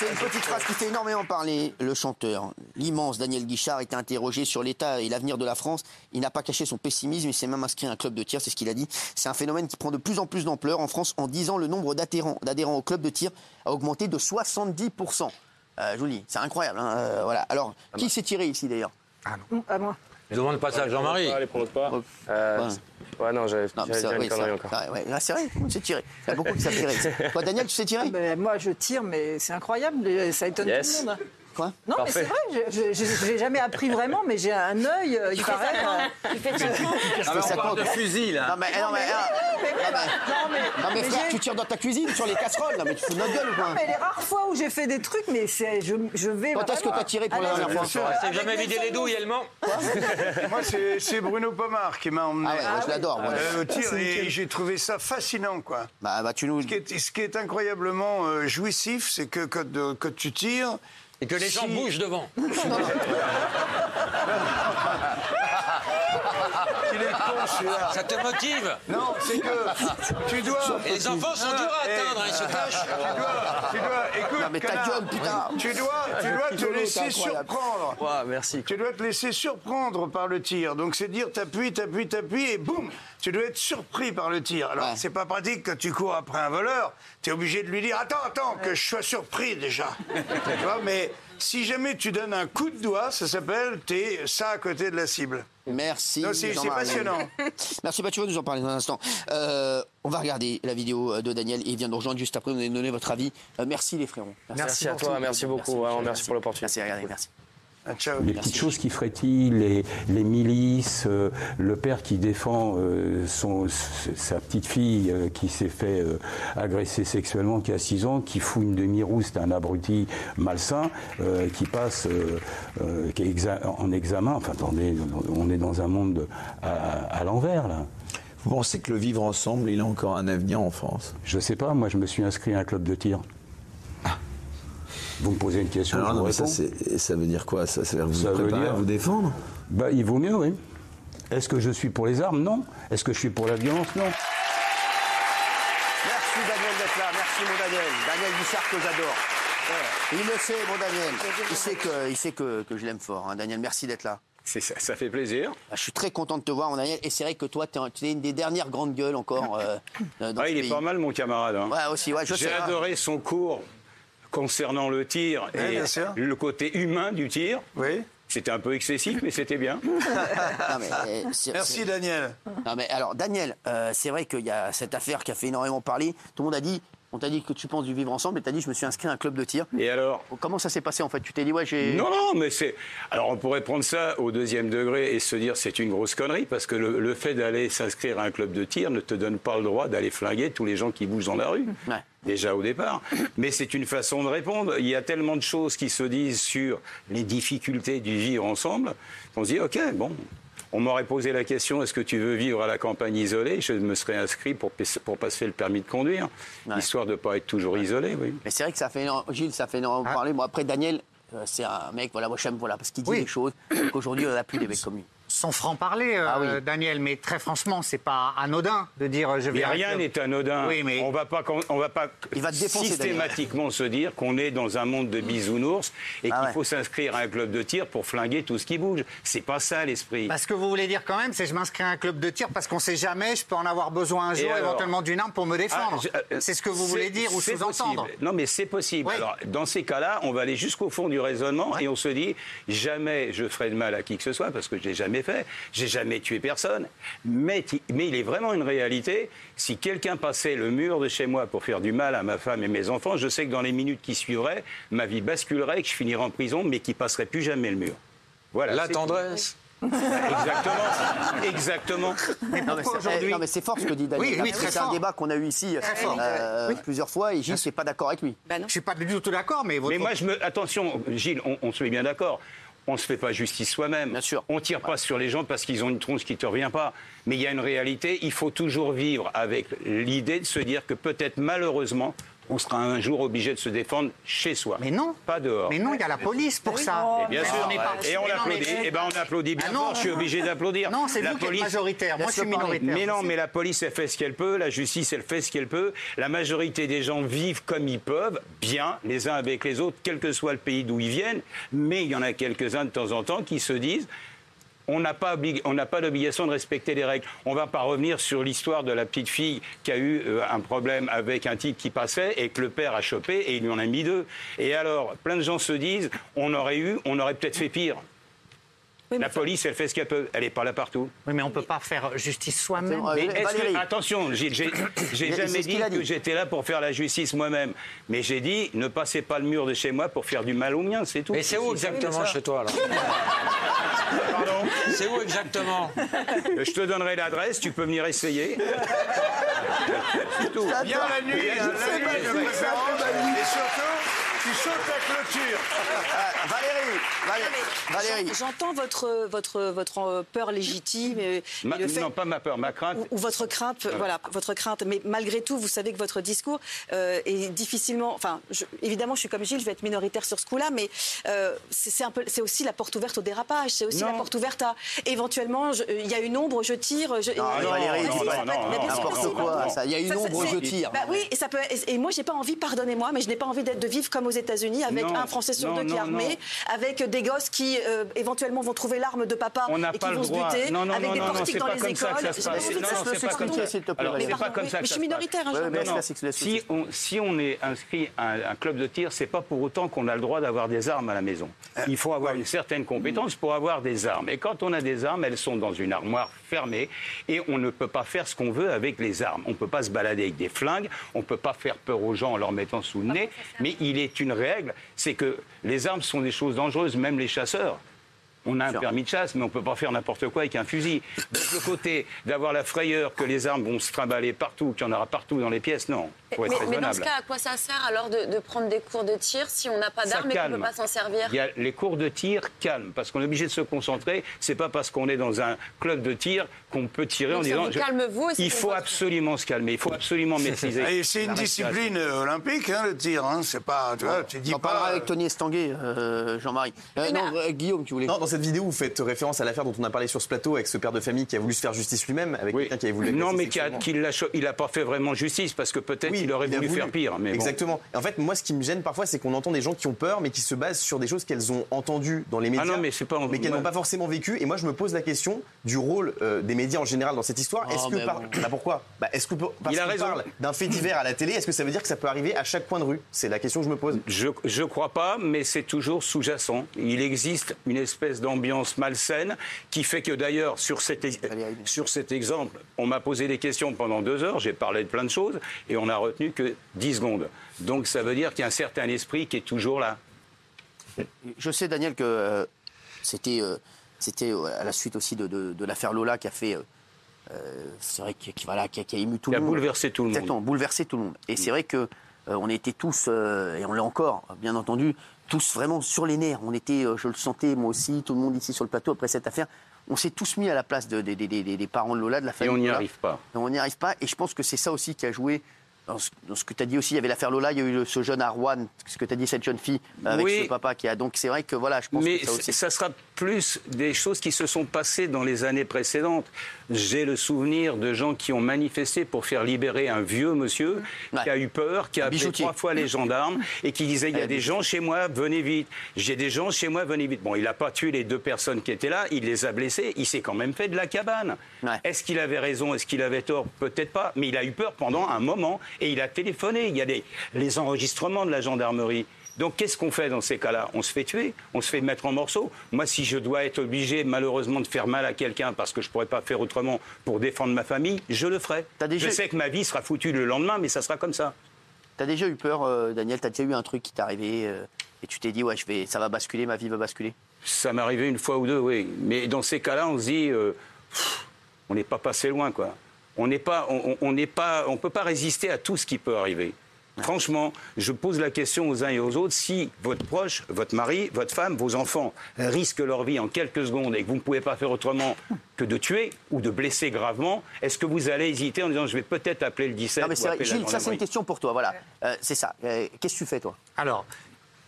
c'est une petite phrase qui fait énormément parler. Le chanteur, l'immense Daniel Guichard, était interrogé sur l'état et l'avenir de la France. Il n'a pas caché son pessimisme, il s'est même inscrit à un club de tir, c'est ce qu'il a dit. C'est un phénomène qui prend de plus en plus d'ampleur en France. En 10 ans, le nombre d'adhérents, d'adhérents au club de tir a augmenté de 70%. Euh, je vous le dis, c'est incroyable. hein, euh, voilà. Alors, qui s'est tiré ici d'ailleurs? À moi. Je demande le passage à Jean-Marie. Allez, pour l'autre part. Euh, Ouais, non, j'avais Non, mais j'avais c'est dit oui, une connerie encore. ah, ouais, c'est vrai, monde s'est tiré. Il y a beaucoup qui s'est tiré. Toi, Daniel, tu sais tirer? Ben, moi, je tire, mais c'est incroyable. Ça étonne Yes. tout le monde. Quoi Non, mais c'est vrai, je- j'ai jamais appris vraiment, mais j'ai un œil, euh, il paraît. euh, Tu fais ça quand Ah, ça parle compte. de fusil, là. Non, mais, non, mais, ah, non, mais- frère, tu tires dans ta cuisine sur les casseroles. Non, mais tu fous de notre gueule ou quoi? Mais les rares fois où j'ai fait des trucs, mais c'est, je, je vais. Quand est-ce que t'as tiré pour la dernière fois? C'est jamais vidé les douilles, elle ment. Moi, c'est c'est Bruno Pomar qui m'a emmené Ah ouais, je l'adore. moi. euh, au tir et j'ai trouvé ça fascinant, quoi. Bah, bah, tu nous. Ce qui est, ce qui est incroyablement euh, jouissif, c'est que quand, euh, quand tu tires, Et que les gens bougent devant. celui-là. Ça te motive. Non, c'est que tu dois. Et les enfants sont durs à Eh, atteindre, hein, ils se cachent. Tu dois, tu dois, écoute, Non, mais ta gueule, putain. Tu dois, tu dois te laisser surprendre. Ouais, merci. Tu dois te laisser surprendre par le tir. Donc c'est dire t'appuies, t'appuies, t'appuies et boum, tu dois être surpris par le tir. Alors Ouais. c'est pas pratique quand tu cours après un voleur. Tu es obligé de lui dire attends, attends, que je sois surpris déjà. tu vois, mais si jamais tu donnes un coup de doigt, ça s'appelle t'es ça à côté de la cible. Merci. C'est passionnant. Merci, bah, tu vas nous en parler dans un instant. Euh, on va regarder la vidéo euh, de Daniel. Il vient de nous rejoindre juste après. Vous allez nous donner votre avis. Euh, merci les frérots. Merci à toi, merci beaucoup. Vraiment, merci pour l'opportunité. Merci, regardez, merci. Ciao. Les petites choses qui frétillent, les, les milices, euh, le père qui défend euh, son, sa petite fille euh, qui s'est fait euh, agresser sexuellement, qui a 6 ans, qui fout une demi-rousse d'un abruti malsain, euh, qui passe euh, euh, qui est exa- en examen. Enfin, attendez, on est dans un monde à, à l'envers, là. Vous pensez que le vivre ensemble, il a encore un avenir en France? Je sais pas, moi je me suis inscrit à un club de tir. Vous me posez une question, Alors je non, vous mais ça, veut dire quoi? Ça, ça veut dire vous Ça vous veut préparez dire- à vous défendre? Bah, il vaut mieux, oui. Est-ce que je suis pour les armes? Non. Est-ce que je suis pour la violence? Non. Merci Daniel d'être là. Merci mon Daniel. Daniel Guichard que j'adore. Il le sait, mon Daniel. Il sait que, il sait que, que je l'aime fort. hein. Daniel, merci d'être là. C'est- Ça, ça fait plaisir. Bah, Je suis très content de te voir, mon Daniel. Et c'est vrai que toi, tu es une des dernières grandes gueules encore euh, euh, dans Ah, ce il est pas mal, mon camarade. hein. Ouais, aussi, ouais, J'ai hein. adoré son cours concernant le tir et le côté humain du tir. Oui. C'était un peu excessif, mais c'était bien. Non, mais, euh, Merci Daniel. Non, mais alors, Daniel, euh, c'est vrai qu'il y a cette affaire qui a fait énormément parler. Tout le monde a dit, on t'a dit que tu penses du vivre ensemble, et t'as dit, je me suis inscrit à un club de tir. Et alors Comment ça s'est passé en fait? Tu t'es dit, ouais, j'ai. Non, non, mais c'est. Alors, on pourrait prendre ça au deuxième degré et se dire c'est une grosse connerie parce que le, le fait d'aller s'inscrire à un club de tir ne te donne pas le droit d'aller flinguer tous les gens qui bougent dans la rue. Ouais. Déjà au départ. Mais c'est une façon de répondre. Il y a tellement de choses qui se disent sur les difficultés du vivre ensemble qu'on se dit ok, bon. On m'aurait posé la question est-ce que tu veux vivre à la campagne isolée? Je me serais inscrit pour, pour passer le permis de conduire, Ouais. histoire de ne pas être toujours isolé. Oui. Mais c'est vrai que ça fait énormément- Gilles, ça fait énormément parler. Moi, après, Daniel, euh, c'est un mec, voilà, moi j'aime, voilà, parce qu'il dit Oui. des choses qu'aujourd'hui, on n'a plus des mecs comme lui. Son franc-parler, euh, Ah oui. Daniel, mais très franchement, c'est pas anodin de dire je vais. Mais rien n'est anodin. Oui, mais- On va pas, on va pas Il va te défoncer, systématiquement se dire qu'on est dans un monde de bisounours et Ah qu'il ouais. faut s'inscrire à un club de tir pour flinguer tout ce qui bouge. C'est pas ça l'esprit. Bah, ce que vous voulez dire quand même, c'est je m'inscris à un club de tir parce qu'on sait jamais, je peux en avoir besoin un jour, alors éventuellement d'une arme pour me défendre. Ah, je- euh, c'est ce que vous voulez dire ou c'est sous-entendre. possible. Non, mais c'est possible. Oui. Alors, dans ces cas-là, on va aller jusqu'au fond du raisonnement et on se dit jamais je ferai de mal à qui que ce soit parce que je l'ai J'ai jamais tué personne. Mais, il est vraiment une réalité. Si quelqu'un passait le mur de chez moi pour faire du mal à ma femme et mes enfants, je sais que dans les minutes qui suivraient, ma vie basculerait, que je finirais en prison, mais qu'il passerait plus jamais le mur. Voilà. La tendresse. Exactement. Exactement. Mais Non, mais pourquoi c'est eh, aujourd'hui non, mais c'est fort ce que dit Daniel. Oui, c'est un débat qu'on a eu ici euh, plusieurs fois et Gilles n'est pas d'accord avec lui. Bah non. Je suis pas du tout d'accord, mais votre. Mais moi, je me. Attention, Gilles, on, on se met bien d'accord. On ne se fait pas justice soi-même. Bien sûr. On tire pas sur les gens parce qu'ils ont une tronche qui ne te revient pas. Mais il y a une réalité. Il faut toujours vivre avec l'idée de se dire que peut-être malheureusement, on sera un jour obligé de se défendre chez soi. Mais non. Pas dehors. Mais non, il y a la police pour ça. Et bien sûr. on n'est pas- Et on Mais non, applaudit. mais- Eh ben on applaudit bien Ah non. fort. Je suis obligé d'applaudir. Non, c'est La vous qui êtes police- majoritaire. Moi, je suis minoritaire. Mais non, mais la police, elle fait ce qu'elle peut, la justice, elle fait ce qu'elle peut. La majorité des gens vivent comme ils peuvent, bien, les uns avec les autres, quel que soit le pays d'où ils viennent. Mais il y en a quelques-uns de temps en temps qui se disent on n'a pas, pas d'obligation de respecter les règles. On va pas revenir sur l'histoire de la petite fille qui a eu euh, un problème avec un type qui passait et que le père a chopé et il lui en a mis deux. Et alors, plein de gens se disent on aurait eu, on aurait peut-être fait pire. Oui, mais La police, elle fait ce qu'elle peut. Elle n'est pas là partout. Oui, mais on ne peut pas faire justice soi-même. Euh, Mais est-ce Valérie. que, attention, j'ai Mais jamais dit que j'étais là pour faire la justice moi-même. Mais j'ai dit, ne passez pas le mur de chez moi pour faire du mal aux miens, c'est tout. Et c'est où exactement chez toi alors Pardon C'est où exactement Euh, Je te donnerai l'adresse, tu peux venir essayer. c'est tout. Bien la nuit, la nuit. Et surtout, tu sautes la clôture. Ah, Valérie, Valérie, Valérie. J'entends votre, votre, votre euh, peur légitime et, Ma- et le fait- Non, pas ma peur, ma crainte. ou, ou votre crainte, voilà, votre crainte. Mais malgré tout, vous savez que votre discours euh, est difficilement. Enfin, je- évidemment, je suis comme Gilles, je vais être minoritaire sur ce coup-là, mais euh, c'est c'est un peu, c'est aussi la porte ouverte au dérapage. C'est aussi Non. la porte ouverte à éventuellement, il y a une ombre, je tire. Je, Non, Valérie, et- non, ça non, non, N'importe quoi. Il y a une Ça, ombre, je tire. Bah oui, et ça peut. Et, et moi, j'ai pas envie, pardonnez-moi, mais je n'ai pas envie d'être de vivre comme aux États-Unis avec Non, un Français sur non, deux qui est armé, non. avec des gosses qui euh, éventuellement vont trouver l'arme de papa On n'a et qui pas le vont se droit. buter, Non, non, avec non, des non, non, portiques dans pas les écoles. c'est pas comme ça. que je ça suis se passe. minoritaire, hein, je- mais Non, non. laisse-la, laisse-la, Si on, est inscrit à un, un club de tir, c'est pas pour autant qu'on a le droit d'avoir des armes à la maison. Il faut avoir une certaine compétence pour avoir des armes. Et quand on a des armes, elles sont dans une armoire fermée et on ne peut pas faire ce qu'on veut avec les armes. On ne peut pas se balader avec des flingues, on ne peut pas faire peur aux gens en leur mettant sous le nez. Mais il est une règle, c'est que les armes sont des choses dangereuses, même les chasseurs. On a un permis de chasse, mais on ne peut pas faire n'importe quoi avec un fusil. Donc le côté d'avoir la frayeur que les armes vont se trimballer partout, qu'il y en aura partout dans les pièces, non. Faut être Mais, mais dans ce cas, à quoi ça sert alors de, de prendre des cours de tir si on n'a pas d'armes et qu'on ne peut pas s'en servir Il y a les cours de tir calme, parce qu'on est obligé de se concentrer. C'est pas parce qu'on est dans un club de tir qu'on peut tirer Donc en disant. vous calme, vous, Il faut votre- absolument se calmer. Il faut absolument maîtriser. Et c'est une discipline euh, olympique, hein, le tir. Hein. C'est pas, tu vois, tu dis On parlera pas. avec Tony Estanguet, euh, Jean-Marie. Euh, non, euh, Guillaume, tu voulais. Non, dans cette vidéo, vous faites référence à l'affaire dont on a parlé sur ce plateau avec ce père de famille qui a voulu se faire justice lui-même, avec Oui. quelqu'un qui avait voulu Non, mais qui a- qu'il l'a cho- il n'a pas fait vraiment justice, parce que peut-être Oui, aurait il a voulu, voulu. faire pire. Mais. Exactement. En fait, moi, ce qui me gêne parfois, c'est qu'on entend des gens qui ont peur, mais qui se basent sur des choses qu'elles ont entendues dans les médias, Ah non, mais pas. mais qu'elles n'ont pas forcément vécues. Et moi, je me pose la question du rôle euh, des médias en général dans cette histoire. Oh, Est-ce que mais par- bon. bah, pourquoi? Bah, Est-ce que parce a raison. parle d'un fait divers à la télé, est-ce que ça veut dire que ça peut arriver à chaque coin de rue? C'est la question que je me pose. Je ne crois pas, mais c'est toujours sous-jacent. Il existe une espèce d'ambiance malsaine qui fait que d'ailleurs, sur, cet ex- sur cet exemple, on m'a posé des questions pendant deux heures, j'ai parlé de plein de choses, et on n'a retenu que 10 secondes. Donc ça veut dire qu'il y a un certain esprit qui est toujours là. Je sais, Daniel, que euh, c'était euh, c'était euh, à la suite aussi de, de- de l'affaire Lola qui a fait. euh, euh, c'est vrai qu'il qui- voilà, qui a, qui a ému tout Qui le a monde. bouleversé tout le monde. Exactement, bouleversé tout le monde. Et c'est vrai que on était tous, et on l'est encore, bien entendu, tous vraiment sur les nerfs. On était, je le sentais, moi aussi, tout le monde ici sur le plateau après cette affaire. On s'est tous mis à la place de- des- des parents de Lola, de la Et famille. on de n'y arrive pas. Et on n'y arrive pas. Et je pense que c'est ça aussi qui a joué. Dans ce, dans ce que tu as dit aussi, il y avait l'affaire Lola, il y a eu ce jeune Arwan, ce que tu as dit, cette jeune fille, avec Oui. ce papa qui a. Donc c'est vrai que voilà, je pense Mais que ça aussi. ça sera plus des choses qui se sont passées dans les années précédentes. J'ai le souvenir de gens qui ont manifesté pour faire libérer un vieux monsieur Ouais. qui a eu peur, qui a appelé trois fois les gendarmes et qui disait il y a Ouais, des gens chez moi, venez vite. J'ai des gens chez moi, venez vite. Bon, il n'a pas tué les deux personnes qui étaient là, il les a blessés, il s'est quand même fait de la cabane. Ouais. Est-ce qu'il avait raison, est-ce qu'il avait tort? Peut-être pas, mais il a eu peur pendant un moment et il a téléphoné. Il y a des, les enregistrements de la gendarmerie. Donc qu'est-ce qu'on fait dans ces cas-là? On se fait tuer, on se fait mettre en morceaux. Moi, si je dois être obligé malheureusement de faire mal à quelqu'un parce que je ne pourrais pas faire autrement pour défendre ma famille, je le ferai. T'as déjà- Je sais que ma vie sera foutue le lendemain, mais ça sera comme ça. Tu as déjà eu peur, euh, Daniel? Tu as déjà eu un truc qui t'est arrivé euh, et tu t'es dit, ouais, je vais, ça va basculer, ma vie va basculer? Ça m'est arrivé une fois ou deux, oui. Mais dans ces cas-là, on se dit, euh, pff, on n'est pas passé loin, quoi. On n'est pas, on, on- on n'est pas, on peut pas résister à tout ce qui peut arriver. Franchement, je pose la question aux uns et aux autres si votre proche, votre mari, votre femme, vos enfants risquent leur vie en quelques secondes et que vous ne pouvez pas faire autrement que de tuer ou de blesser gravement, est-ce que vous allez hésiter en disant je vais peut-être appeler le 17 Non, mais ou c'est vrai. appeler la Gilles, ça c'est une question pour toi. Voilà, Euh, c'est ça. Euh, Qu'est-ce que tu fais toi? Alors,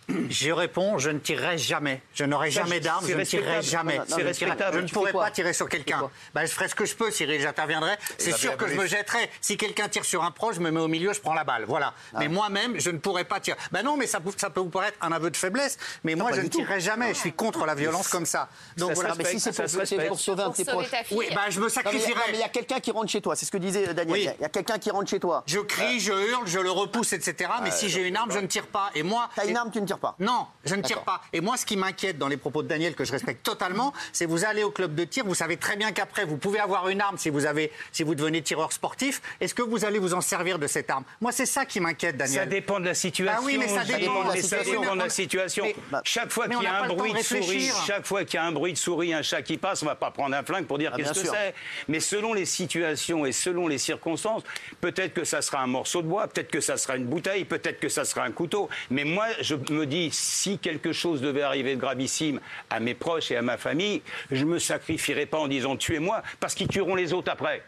je réponds, je ne tirerai jamais. Je n'aurai jamais d'armes, je ne tirerai jamais. Non, non. Je ne quoi pas tirer sur quelqu'un. Ben, je ferai ce que je peux, Cyril, j'interviendrai. C'est sûr que je me jetterai. Si quelqu'un tire sur un proche, je me mets au milieu, je prends la balle. Voilà. Ah. Mais moi-même, je ne pourrais pas tirer. Ben non, mais ça, peut- ça peut vous paraître un aveu de faiblesse. Mais moi, je ne tout. tirerai jamais. Je suis contre la violence comme ça. Donc Ça voilà. Mais si c'est pour, sauver un de tes proches. Oui, ben je me sacrifierai. mais il y a quelqu'un qui rentre chez toi. C'est ce que disait Daniel. Il y a- il y a quelqu'un qui rentre chez toi. Je crie, je hurle, je le repousse, etc. Mais si j'ai une arme, je ne tire pas. Et moi, T'as une arme, tu ne tires pas. Non, je ne tire pas. Et moi, ce qui m'inquiète dans les propos de Daniel, que je respecte totalement, c'est vous allez au club de tir, vous savez très bien qu'après, vous pouvez avoir une arme si vous, avez, si vous devenez tireur sportif. Est-ce que vous allez vous en servir de cette arme? Moi, c'est ça qui m'inquiète, Daniel. Ça dépend de la situation. Ah oui, mais ça dépend de la situation. dépend de la Mais- situation. mais- chaque fois qu'il y a un bruit de de souris, chaque fois qu'il y a un bruit de souris, un chat qui passe, on va pas prendre un flingue pour dire Ah, qu'est-ce que c'est. Mais selon les situations et selon les circonstances, peut-être que ça sera un morceau de bois, peut-être que ça sera une bouteille, peut-être que ça sera un couteau. Mais moi, je me dis, si quelque chose devait arriver de gravissime à mes proches et à ma famille, je me sacrifierai pas en disant tuez-moi, parce qu'ils tueront les autres après.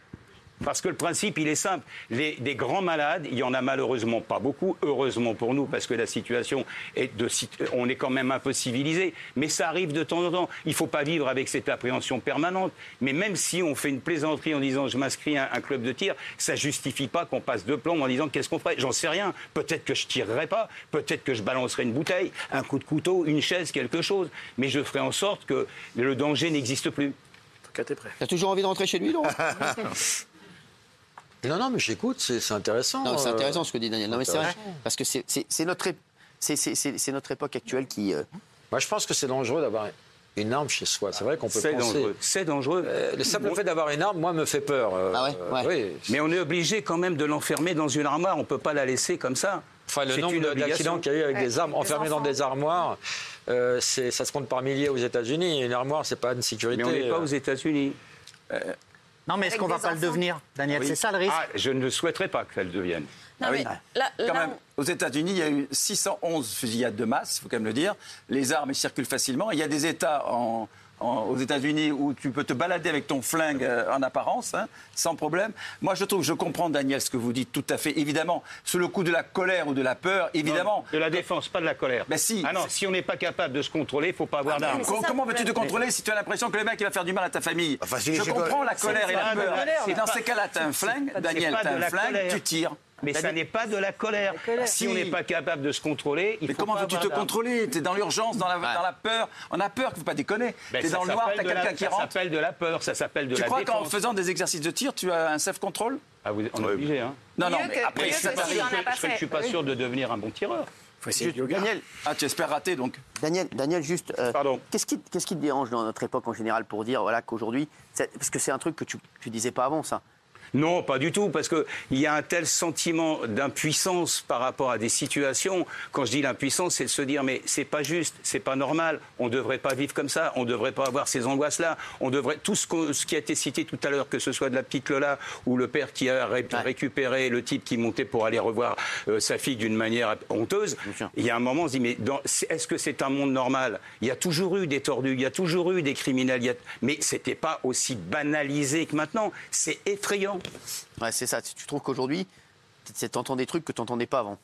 Parce que le principe, il est simple. Les, des grands malades, il y en a malheureusement pas beaucoup, heureusement pour nous, parce que la situation est de, on est quand même un peu civilisé. Mais ça arrive de temps en temps. Il ne faut pas vivre avec cette appréhension permanente. Mais même si on fait une plaisanterie en disant je m'inscris à un club de tir, ça justifie pas qu'on passe deux plombs en disant qu'est-ce qu'on ferait? J'en sais rien. Peut-être que je tirerai pas. Peut-être que je balancerai une bouteille, un coup de couteau, une chaise, quelque chose. Mais je ferai en sorte que le danger n'existe plus. T'as toujours envie de rentrer chez lui, Laurent? Non, non, mais j'écoute, c'est c'est intéressant. Non, c'est euh, intéressant ce que dit Daniel. Non, mais c'est vrai. Parce que c'est- notre, ép- c'est- notre époque actuelle qui. euh, Moi, je pense que c'est dangereux d'avoir une arme chez soi. C'est vrai qu'on peut C'est penser. dangereux. C'est dangereux. Euh, le simple fait d'avoir une arme, moi, me fait peur. euh, Ah ouais, euh, ouais. oui. Mais on est obligé quand même de l'enfermer dans une armoire. On ne peut pas la laisser comme ça. Enfin, le nombre d'accidents qu'il y a eu avec des armes enfermées dans des armoires, euh, c'est- ça se compte par milliers aux États-Unis. Une armoire, c'est pas une sécurité. Mais on n'est pas aux États-Unis. Non, mais est-ce qu'on va pas le devenir, Daniel Oui. C'est ça le risque Ah, je ne souhaiterais pas que ça le devienne. Non, Ah mais oui. là, là, Quand même, aux États-Unis, il y a eu 611 fusillades de masse, il faut quand même le dire. Les armes circulent facilement. Il y a des États en- aux États-Unis où tu peux te balader avec ton flingue euh, en apparence, hein, sans problème. Moi, je trouve, je comprends, Daniel, ce que vous dites tout à fait. Évidemment, sous le coup de la colère ou de la peur, évidemment. De la défense, pas de la colère. Ben si. Ah non, si on n'est pas capable de se contrôler, il ne faut pas avoir d'armes. mais Com- ça, Comment veux-tu te contrôler si tu as l'impression que le mec il va faire du mal à ta famille? Enfin, si- Je comprends quoi- la colère et la peur. dans pas- ces cas-là, tu as un flingue, Daniel, tu as un flingue, tu tires. Mais ça n'est pas de la colère. Si Si. on n'est pas capable de se contrôler, il Mais faut comment veux-tu te contrôler? Tu es dans l'urgence, dans la, dans la peur. On a peur, faut pas déconner. Ben, tu es ça dans le noir, s'appelle tu as de la- quelqu'un qui Ça rentre. s'appelle de la peur, ça s'appelle de Tu la crois qu'en faisant des exercices de tir, tu as un self-control? Ah, vous- on est obligé, hein. Non, non, mais après, ça Je ne suis pas sûr de devenir un bon tireur. Daniel, Ah, tu espères rater donc Daniel, Daniel, juste. euh, Pardon. Qu'est-ce qui, qu'est-ce qui te dérange dans notre époque en général pour dire voilà qu'aujourd'hui, parce que c'est un truc que tu, tu disais pas avant ça. Non, pas du tout, parce qu'il y a un tel sentiment d'impuissance par rapport à des situations. Quand je dis l'impuissance, c'est de se dire mais c'est pas juste, c'est pas normal, on ne devrait pas vivre comme ça, on ne devrait pas avoir ces angoisses-là, on devrait tout ce, qu'on- ce qui a été cité tout à l'heure, que ce soit de la petite Lola ou le père qui a ré- récupéré le type qui montait pour aller revoir euh, sa fille d'une manière honteuse. Il y a un moment, on se dit mais est-ce que c'est un monde normal? Il y a toujours eu des tordus, il y a toujours eu des criminels, a- mais c'était pas aussi banalisé que maintenant. C'est effrayant. Ouais, c'est ça. Tu trouves qu'aujourd'hui, tu entends des trucs que tu n'entendais pas avant?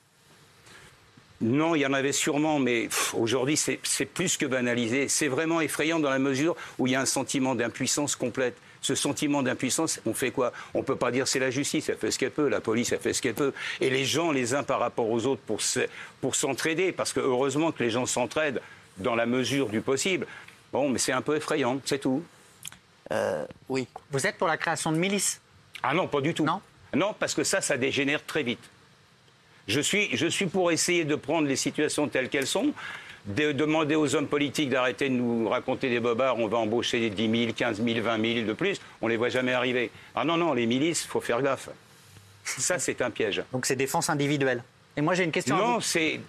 Non, il y en avait sûrement, mais aujourd'hui, c'est plus que banalisé. C'est vraiment effrayant dans la mesure où il y a un sentiment d'impuissance complète. Ce sentiment d'impuissance, on fait quoi? On ne peut pas dire c'est la justice, elle fait ce qu'elle peut, la police, elle fait ce qu'elle peut. Et les gens, les uns par rapport aux autres, pour s'entraider, parce que heureusement que les gens s'entraident dans la mesure du possible. Bon, mais c'est un peu effrayant, c'est tout. Euh, oui. Vous êtes pour la création de milices? Ah non, pas du tout. Non Non, parce que ça, ça dégénère très vite. Je suis, je suis pour essayer de prendre les situations telles qu'elles sont, de demander aux hommes politiques d'arrêter de nous raconter des bobards, on va embaucher 10 000, 15 000, 20 000 de plus, on les voit jamais arriver. Ah non, non, les milices, faut faire gaffe. Ça, c'est un piège. Donc c'est défense individuelle. Et moi j'ai une question à Non, c'est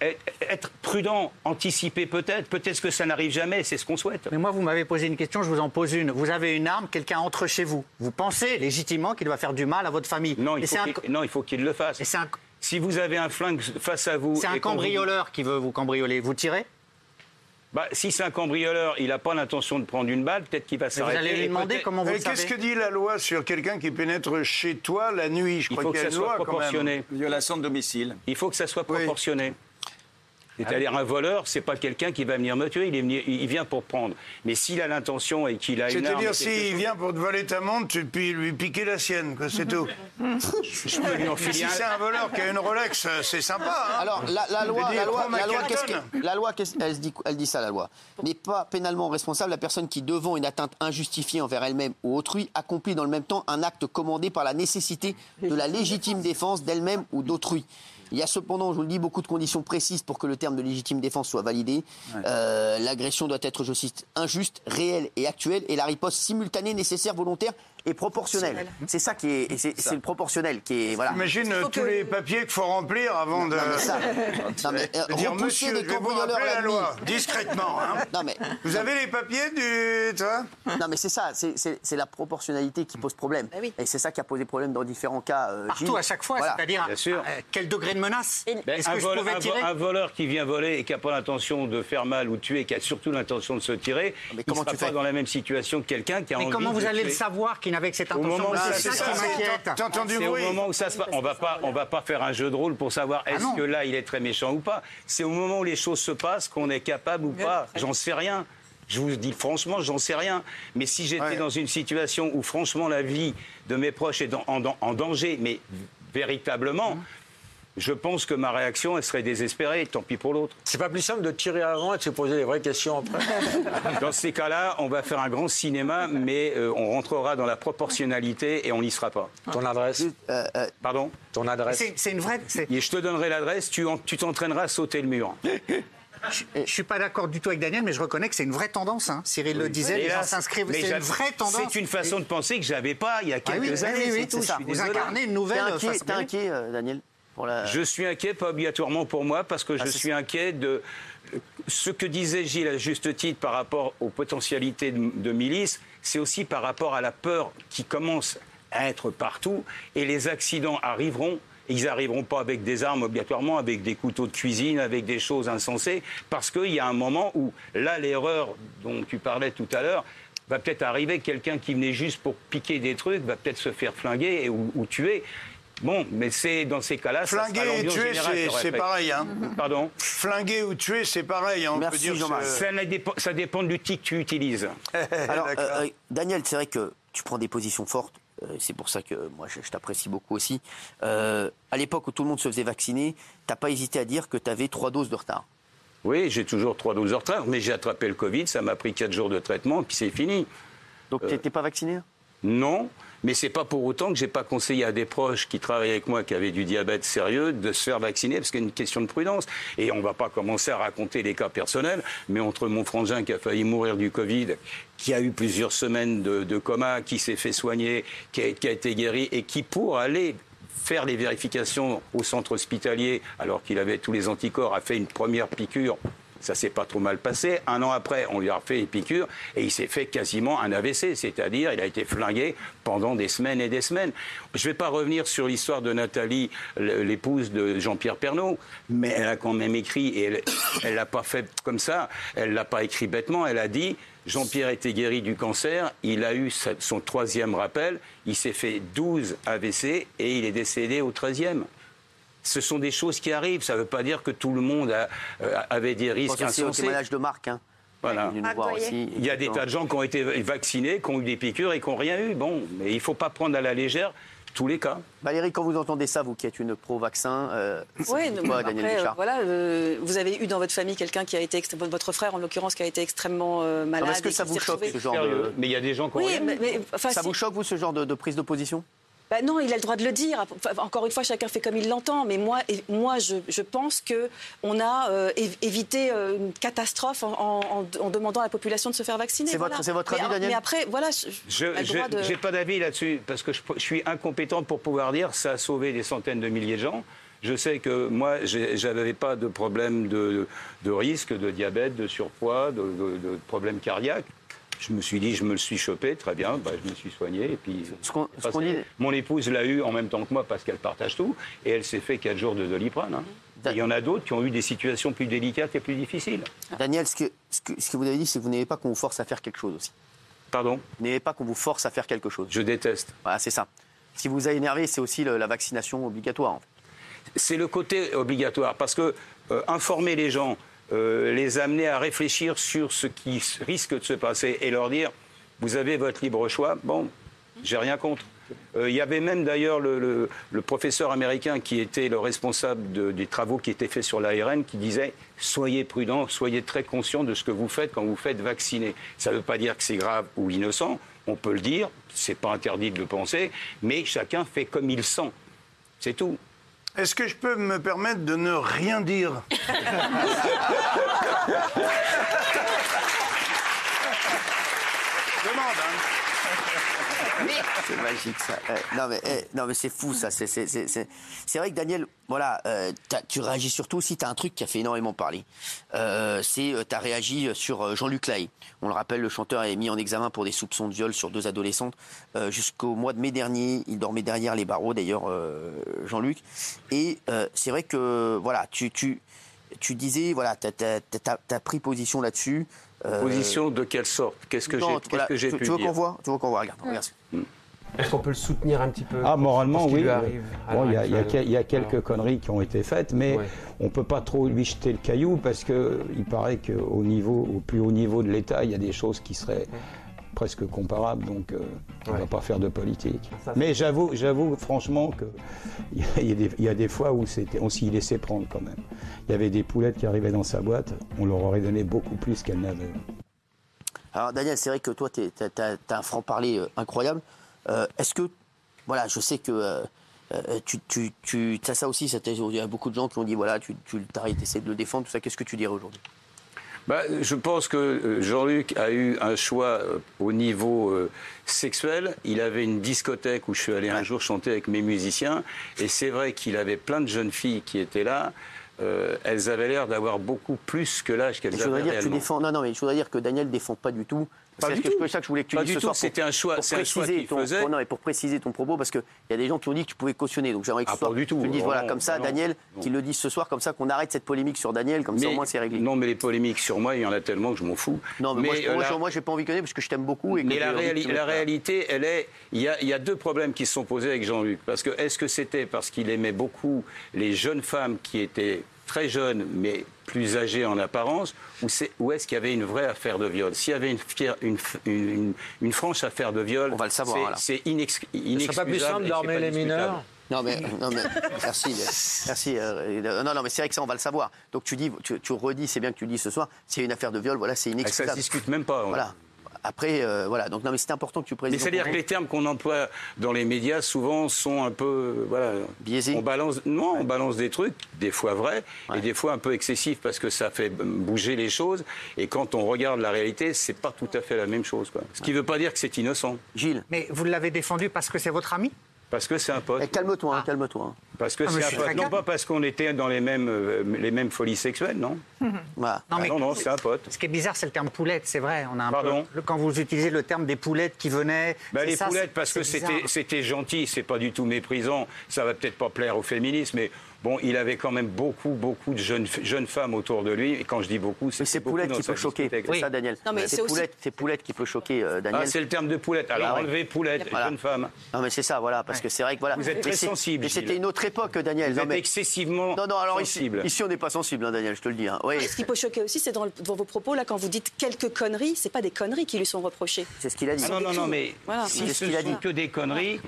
être prudent, anticiper peut-être, peut-être que ça n'arrive jamais, c'est ce qu'on souhaite. Mais moi, vous m'avez posé une question, je vous en pose une. Vous avez une arme, quelqu'un entre chez vous. Vous pensez légitimement qu'il va faire du mal à votre famille. Non, il faut un- qu'il non, il faut qu'il le fasse. Et c'est un- Si vous avez un flingue face à vous. C'est un vous cambrioleur qui veut vous cambrioler. Vous tirez? Bah, si c'est un cambrioleur, il n'a pas l'intention de prendre une balle, peut-être qu'il va s'arrêter. allez lui demander comment vous le qu'est-ce que dit la loi sur quelqu'un qui pénètre chez toi la nuit? Je Il crois faut qu'il que y a ça une soit loi proportionné. Violation de domicile. Il faut que ça soit proportionné. C'est-à-dire Ah un voleur, c'est pas quelqu'un qui va venir me tuer, il, est venu- il vient pour prendre. Mais s'il a l'intention et qu'il a une arme... C'est-à-dire, s'il vient pour te voler ta montre, tu peux lui piquer la sienne, c'est tout. Je peux lui enfiler Si un- c'est un voleur qui a une Rolex, c'est sympa. Hein Alors, la, loi, la loi, la loi, que- la loi, qu'est-ce- elle, dit, elle dit ça, la loi. N'est pas pénalement responsable la personne qui, devant une atteinte injustifiée envers elle-même ou autrui, accomplit dans le même temps un acte commandé par la nécessité de la légitime défense d'elle-même ou d'autrui. Il y a cependant, je vous le dis, beaucoup de conditions précises pour que le terme de légitime défense soit validé. Euh, L'agression doit être, je cite, injuste, réelle et actuelle, et la riposte simultanée, nécessaire, volontaire et proportionnelle. C'est ça qui est, c'est c'est le proportionnel qui est, voilà. Imagine tous les papiers qu'il faut remplir avant de. Non, mais ça- non, mais, euh, dire, monsieur, des je vais vous rappeler la loi, discrètement. hein. Non, mais, Vous avez les papiers du. Tu vois non, mais c'est ça, c'est- c'est c'est la proportionnalité qui pose problème. Et c'est ça qui a posé problème dans différents cas. euh, Partout, Gilles. à chaque fois. Voilà. C'est-à-dire, Bien sûr. euh, quel degré de menace Ben, Est-ce un, que je pouvais un tirer un voleur qui vient voler et qui n'a pas l'intention de faire mal ou de tuer, qui a surtout l'intention de se tirer, il ne comment sera tu pas fais dans la même situation que quelqu'un qui a Mais envie comment de vous allez tuer. le savoir qu'il que cette intention C'est ça qui m'inquiète. T'as entendu C'est au moment où ça se passe. On va pas, on va pas faire un jeu de rôle pour savoir Ah est-ce que là il est très méchant ou pas. C'est au moment où les choses se passent qu'on est capable ou pas. J'en sais rien. Je vous dis franchement, j'en sais rien. Mais si j'étais Ouais. dans une situation où franchement la vie de mes proches est en, en- en danger, mais véritablement, je pense que ma réaction elle serait désespérée. Tant pis pour l'autre. C'est pas plus simple de tirer avant et de se poser les vraies questions après Dans ces cas-là, on va faire un grand cinéma, mais euh, on rentrera dans la proportionnalité et on n'y sera pas. Ton adresse Euh, euh, Pardon Ton adresse C'est une vraie. Et je te donnerai l'adresse, tu en- tu t'entraîneras à sauter le mur. Je je suis pas d'accord du tout avec Daniel, mais je reconnais que c'est une vraie tendance. hein. Cyril le disait, les gens Hélas, s'inscrivent. C'est une vraie tendance. C'est une façon de penser que j'avais pas il y a Ah oui, quelques oui, années. oui, oui, tout, ça. Vous incarnez une T'es nouvelle inquiet, t'es inquiet, euh, Daniel pour la... Je suis inquiet, pas obligatoirement pour moi, parce que je Ah, c'est suis inquiet de ce que disait Gilles à juste titre par rapport aux potentialités de, de milices, c'est aussi par rapport à la peur qui commence à être partout, et les accidents arriveront. Ils n'arriveront pas avec des armes obligatoirement, avec des couteaux de cuisine, avec des choses insensées, parce qu'il y a un moment où, là, l'erreur dont tu parlais tout à l'heure, va peut-être arriver, quelqu'un qui venait juste pour piquer des trucs va peut-être se faire flinguer et- ou, ou tuer. Bon, mais c'est dans ces cas-là, ça Flinguer et l'ambiance tuer, c'est- pareil. Hein. Pardon Flinguer ou tuer, c'est pareil. hein, On Merci, peut dire Jean-Marc. que- ça, dépend, ça dépend de l'outil que tu utilises. Alors, euh, euh, Daniel, c'est vrai que tu prends des positions fortes. euh, c'est pour ça que moi, je, je t'apprécie beaucoup aussi. Euh, à l'époque où tout le monde se faisait vacciner, t'as pas hésité à dire que tu avais trois doses de retard. Oui, j'ai toujours 3 doses de retard, mais j'ai attrapé le Covid, ça m'a pris 4 jours de traitement, puis c'est fini. Donc, Euh. t'étais pas vacciné Non, mais c'est pas pour autant que j'ai pas conseillé à des proches qui travaillent avec moi, qui avaient du diabète sérieux, de se faire vacciner, parce qu'il y a une question de prudence. Et on va pas commencer à raconter les cas personnels, mais entre mon frangin qui a failli mourir du Covid, qui a eu plusieurs semaines de, coma, qui s'est fait soigner, qui a été guéri, et qui, pour aller faire les vérifications au centre hospitalier, alors qu'il avait tous les anticorps, a fait une première piqûre. Ça s'est pas trop mal passé. Un an après, on lui a refait les piqûres et il s'est fait quasiment un AVC, c'est-à-dire il a été flingué pendant des semaines et des semaines. Je ne vais pas revenir sur l'histoire de Nathalie, l'épouse de Jean-Pierre Pernaud, mais elle a quand même écrit et elle l'a pas fait comme ça. Elle l'a pas écrit bêtement. Elle a dit Jean-Pierre était guéri du cancer, il a eu son troisième rappel, il s'est fait 12 AVC et il est décédé au 13e. Ce sont des choses qui arrivent. Ça ne veut pas dire que tout le monde a- euh, avait des Je risques insensés. témoignage de Marc. Hein, Voilà. aussi. Il y a des tas de gens qui ont été vaccinés, qui ont eu des piqûres et qui n'ont rien eu. Bon, mais il ne faut pas prendre à la légère tous les cas. Valérie, quand vous entendez ça, vous qui êtes une pro-vaccin, euh, Oui, quoi, Daniel après, euh, voilà, euh, vous avez eu dans votre famille quelqu'un qui a été, votre frère en l'occurrence, qui a été extrêmement euh, malade. Est-ce que ça vous choque, retrouvé- ce genre de... Mais il y a des gens qui ont Oui, rien eu. mais, mais, enfin, Ça si- vous choque, vous, ce genre de, de prise de position Bah non, il a le droit de le dire. Enfin, encore une fois, chacun fait comme il l'entend. Mais moi, je, je pense que on a euh, év- évité euh, une catastrophe en, en- en- en demandant à la population de se faire vacciner. C'est votre- voilà. c'est votre mais, avis, Daniel Mais après, voilà, je, Je de- n'ai pas d'avis là-dessus, parce que je, je suis incompétent pour pouvoir dire ça a sauvé des centaines de milliers de gens. Je sais que moi, j'ai- j'avais pas de problème de, de risque, de diabète, de surpoids, de, de- de problèmes cardiaques. Je me suis dit, je me le suis chopé, très bien, bah, je me suis soigné. Et puis, Ce qu'on- ce dit- Mon épouse l'a eu en même temps que moi parce qu'elle partage tout. Et elle s'est fait 4 jours de doliprane. hein. Il y en a d'autres qui ont eu des situations plus délicates et plus difficiles. Daniel, ce que, ce, que, ce que vous avez dit, c'est que vous n'aimez pas qu'on vous force à faire quelque chose aussi. Pardon? Vous n'aimez pas qu'on vous force à faire quelque chose. Je déteste. Voilà, c'est ça. Ce qui vous a énervé, c'est aussi le- la vaccination obligatoire. en fait. c'est le côté obligatoire parce que euh, informer les gens, euh, les amener à réfléchir sur ce qui risque de se passer et leur dire vous avez votre libre choix, bon, j'ai rien contre. Euh, Il y avait même d'ailleurs le, professeur américain qui était le responsable de- des travaux qui étaient faits sur l'ARN qui disait soyez prudents, soyez très conscients de ce que vous faites quand vous faites vacciner. Ça ne veut pas dire que c'est grave ou innocent, on peut le dire, c'est pas interdit de le penser, mais chacun fait comme il sent. C'est tout. Est-ce que je peux me permettre de ne rien dire Demande, hein. C'est magique ça. Eh, non mais, eh, non, mais c'est fou ça. C'est, c'est, c'est, c'est- c'est vrai que Daniel, voilà, euh, t'as- tu réagis surtout aussi. Tu as un truc qui a fait énormément parler. Euh, c'est tu as réagi sur euh, Jean-Luc Lahaye. On le rappelle, le chanteur est mis en examen pour des soupçons de viol sur deux adolescentes euh, jusqu'au mois de mai dernier. Il dormait derrière les barreaux d'ailleurs, euh, Jean-Luc. Et euh, c'est vrai que voilà, tu, tu, tu disais, voilà, tu as, pris position là-dessus. Euh, Position de quelle sorte? Qu'est-ce que j'ai que tu, pu tu veux dire? qu'on voit? Tu veux qu'on voit Regarde, regarde. Est-ce qu'on peut le soutenir un petit peu Ah, moralement, oui. à Bon, il y a, il y a actuelle quel- il y a quelques Alors, conneries qui ont été faites, mais Ouais. on ne peut pas trop lui jeter le caillou parce qu'il paraît qu'au niveau, au plus haut niveau de l'État, il y a des choses qui seraient presque comparables, donc euh, on ne va pas faire de politique. Ça, mais j'avoue, j'avoue franchement qu'il y, a des- il y a des fois où c'était- on s'y laissait prendre quand même. Il y avait des poulettes qui arrivaient dans sa boîte, on leur aurait donné beaucoup plus qu'elles n'avaient. Alors Daniel, c'est vrai que toi, tu as, un franc-parler euh, incroyable. Euh, Est-ce que, voilà, je sais que euh, euh, tu, tu, tu as ça aussi, ça il y a beaucoup de gens qui ont dit, voilà, tu, tu t'arrêtes, essaies de le défendre, tout ça. Qu'est-ce que tu dirais aujourd'hui? Bah, je pense que Jean-Luc a eu un choix au niveau euh, sexuel. Il avait une discothèque où je suis allé un jour chanter avec mes musiciens. Et c'est vrai qu'il avait plein de jeunes filles qui étaient là. Euh, elles avaient l'air d'avoir beaucoup plus que l'âge qu'elles Je avaient voudrais dire que tu défends. Non, non, mais je voudrais dire que Daniel défend pas du tout. C'est que- ça que je voulais que tu dises ce soir. c'était un choix- pour c'est un choix qu'il faisait. non, mais pour préciser ton propos, parce qu'il y a des gens qui ont dit que tu pouvais cautionner. Donc j'aimerais que Ah, pas du tout. tu le dises, voilà, comme ça, non, Daniel, qu'il le dise ce soir, comme ça, qu'on arrête cette polémique sur Daniel, comme ça, au moins, c'est réglé. Non, mais les polémiques sur moi, il y en a tellement que je m'en fous. Non, mais, moi, je- euh, moi, la- moi, j'ai pas envie de connaître parce que je t'aime beaucoup. Et Mais la, réali- réalité, elle est. Il y, a, il y a deux problèmes qui se sont posés avec Jean-Luc. Parce que est-ce que c'était parce qu'il aimait beaucoup les jeunes femmes qui étaient très jeunes mais plus âgées en apparence, ou, c'est- ou est-ce qu'il y avait une vraie affaire de viol? S'il y avait une, fière- une, une- une- une franche affaire de viol, On va le savoir, c'est- inex- Ce inexcusable. serait pas plus simple d'armer les mineurs Non mais, non mais merci, merci. euh, euh, non non mais c'est vrai que ça on va le savoir. Donc tu dis, tu, tu redis, c'est bien que tu dis ce soir, c'est une affaire de viol, voilà, c'est Ah, Ça inexcusable. se discute même pas. Voilà. Après, euh, voilà. Donc non mais c'est important que tu Mais précises. c'est-à-dire que les termes qu'on emploie dans les médias souvent sont un peu voilà Biaisés. On balance non, on balance des trucs des fois vrais et des fois un peu excessifs parce que ça fait bouger les choses et quand on regarde la réalité, c'est pas tout à fait la même chose quoi. Ce qui veut pas dire que c'est innocent Gilles. Mais vous l'avez défendu parce que c'est votre ami? Parce que c'est un pote. Eh, calme-toi, hein, calme-toi. Parce que Ah, c'est un pote. Non pas parce qu'on était dans les mêmes euh, les mêmes folies sexuelles, non. Voilà. Non, Ah mais non non, c'est un pote. ce qui est bizarre, c'est le terme poulette, c'est vrai. On a un Pardon peu, quand vous utilisez le terme des poulettes qui venaient. Bah, les ça, poulettes, parce que c'était gentil, c'est pas du tout méprisant. Ça va peut-être pas plaire aux féministes, mais bon, il avait quand même beaucoup, beaucoup de jeunes, jeunes femmes autour de lui. Et quand je dis beaucoup, c'est Mais c'est Poulette qui peut choquer, c'est ça, Daniel. Non, mais c'est Poulette, qui peut choquer, euh, Daniel. Ah, c'est le terme de poulette. Alors Ah ouais. enlevez poulette, Voilà. jeune femme. Non mais c'est ça, voilà, parce que c'est vrai que voilà. Vous êtes très sensible, Mais c'était une autre époque, Daniel. Vous non, êtes mais... excessivement non, non, alors ici, sensible. ici on n'est pas sensible, hein, Daniel, je te le dis. hein. Oui, Ce qui peut choquer aussi, c'est dans, vos propos, là, quand vous dites quelques conneries, c'est pas des conneries qui lui sont reprochées. c'est ce qu'il a dit. Ah non, non, non, mais si ce ce qu'il a sont dit. que des conneries,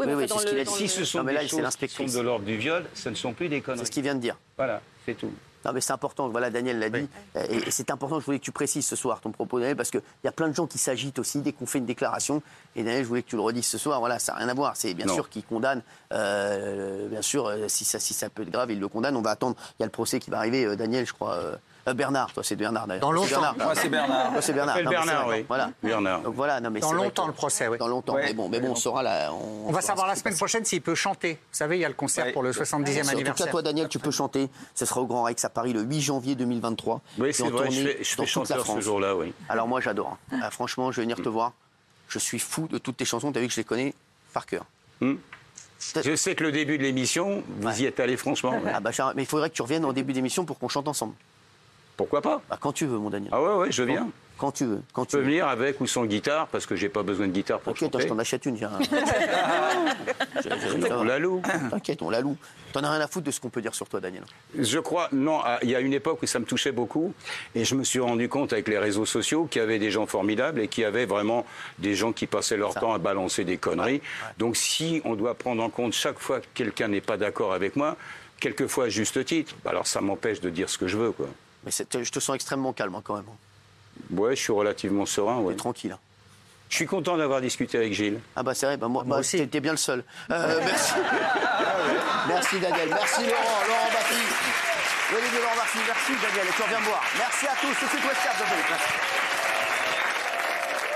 si ce sont des choses qui sont l'inspectrice. de l'ordre du viol, ce ne sont plus des conneries. Ce qu'il vient de dire. Voilà, c'est tout. Non, mais c'est important, voilà, Daniel l'a dit. Et, et c'est important, je voulais que tu précises ce soir ton propos, Daniel, parce qu'il y a plein de gens qui s'agitent aussi dès qu'on fait une déclaration. Et Daniel, je voulais que tu le redisses ce soir. Voilà, ça n'a rien à voir. C'est bien Non. sûr qu'il condamne. euh, bien sûr, euh, si ça, si ça peut être grave, il le condamne. On va attendre. Il y a le procès qui va arriver, euh, Daniel, je crois. euh, Euh, Bernard, toi c'est Bernard d'ailleurs. Dans longtemps. Bernard. Moi, c'est Bernard. Toi c'est Bernard. Non, Bernard, oui. Voilà. Bernard. Donc voilà, non mais Dans longtemps, que- le procès, oui. Dans longtemps. Ouais. Mais bon, mais bon, on saura là. On va savoir la semaine prochaine s'il peut chanter. Vous savez, il y a le concert Ouais. pour le 70e En tout cas, anniversaire. toi, Daniel, tu peux chanter. Ce sera au Grand Rex à Paris le 8 janvier 2023. Oui, c'est vrai, je fais, je dans fais toute la chanteur ce jour-là, oui. Alors moi, j'adore. Ah, franchement, je vais venir te voir. Je suis fou de toutes tes chansons. T'as vu que je les connais par cœur. Je sais que le début de l'émission, vous y êtes allé franchement. ouais. Ah bah, Charles, mais il faudrait que tu reviennes en début d'émission pour qu'on chante ensemble. Pourquoi pas Bah, quand tu veux, mon Daniel. Ah ouais, ouais, je viens. Quand tu veux. Quand tu peux veux. venir avec ou sans guitare, parce que j'ai pas besoin de guitare pour chanter. je t'en achète une. un- On la loue. T'inquiète, on la loue. T'en as rien à foutre de ce qu'on peut dire sur toi, Daniel. Je crois, non, ah, il y a une époque où ça me touchait beaucoup et je me suis rendu compte avec les réseaux sociaux qu'il y avait des gens formidables et qu'il y avait vraiment des gens qui passaient leur temps à balancer des conneries. Donc si on doit prendre en compte chaque fois que quelqu'un n'est pas d'accord avec moi, quelquefois à juste titre, bah alors ça m'empêche de dire ce que je veux. Quoi. Mais c'est- je te sens extrêmement calme hein, quand même. Ouais, je suis relativement serein. Ouais. Tranquille. hein. Je suis content d'avoir discuté avec Gilles. Ah bah c'est vrai, bah moi, bah, t'es t'es bien le seul. Euh, merci. merci Daniel, merci Laurent, Laurent Baffy. Olivier Laurent Baffy, merci Daniel, et tu reviens me voir. Merci à tous, tout de suite Western, Merci.